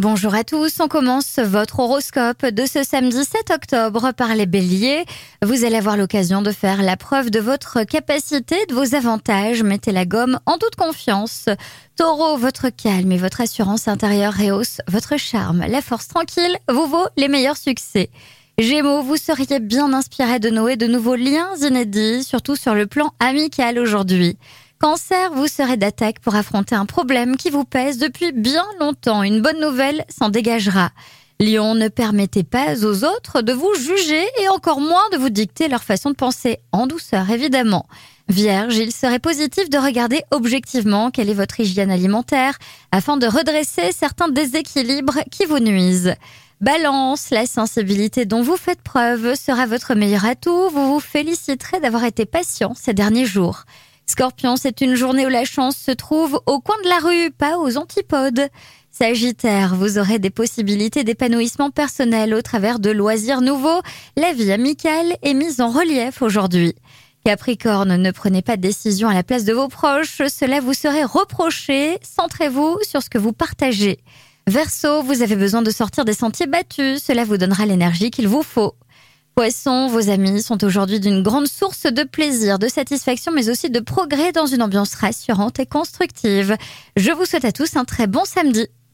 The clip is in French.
Bonjour à tous, on commence votre horoscope de ce samedi 7 octobre par les béliers. Vous allez avoir l'occasion de faire la preuve de votre capacité, de vos avantages, mettez la gomme en toute confiance. Taureau, votre calme et votre assurance intérieure rehaussent votre charme. La force tranquille vous vaut les meilleurs succès. Gémeaux, vous seriez bien inspiré de nouer de nouveaux liens inédits, surtout sur le plan amical aujourd'hui. Cancer, vous serez d'attaque pour affronter un problème qui vous pèse depuis bien longtemps. Une bonne nouvelle s'en dégagera. Lion, ne permettez pas aux autres de vous juger et encore moins de vous dicter leur façon de penser, en douceur évidemment. Vierge, il serait positif de regarder objectivement quelle est votre hygiène alimentaire afin de redresser certains déséquilibres qui vous nuisent. Balance, la sensibilité dont vous faites preuve sera votre meilleur atout. Vous vous féliciterez d'avoir été patient ces derniers jours. Scorpion, c'est une journée où la chance se trouve au coin de la rue, pas aux antipodes. Sagittaire, vous aurez des possibilités d'épanouissement personnel au travers de loisirs nouveaux. La vie amicale est mise en relief aujourd'hui. Capricorne, ne prenez pas de décision à la place de vos proches, cela vous serait reproché. Centrez-vous sur ce que vous partagez. Verseau, vous avez besoin de sortir des sentiers battus, cela vous donnera l'énergie qu'il vous faut. Poisson, vos amis sont aujourd'hui d'une grande source de plaisir, de satisfaction, mais aussi de progrès dans une ambiance rassurante et constructive. Je vous souhaite à tous un très bon samedi.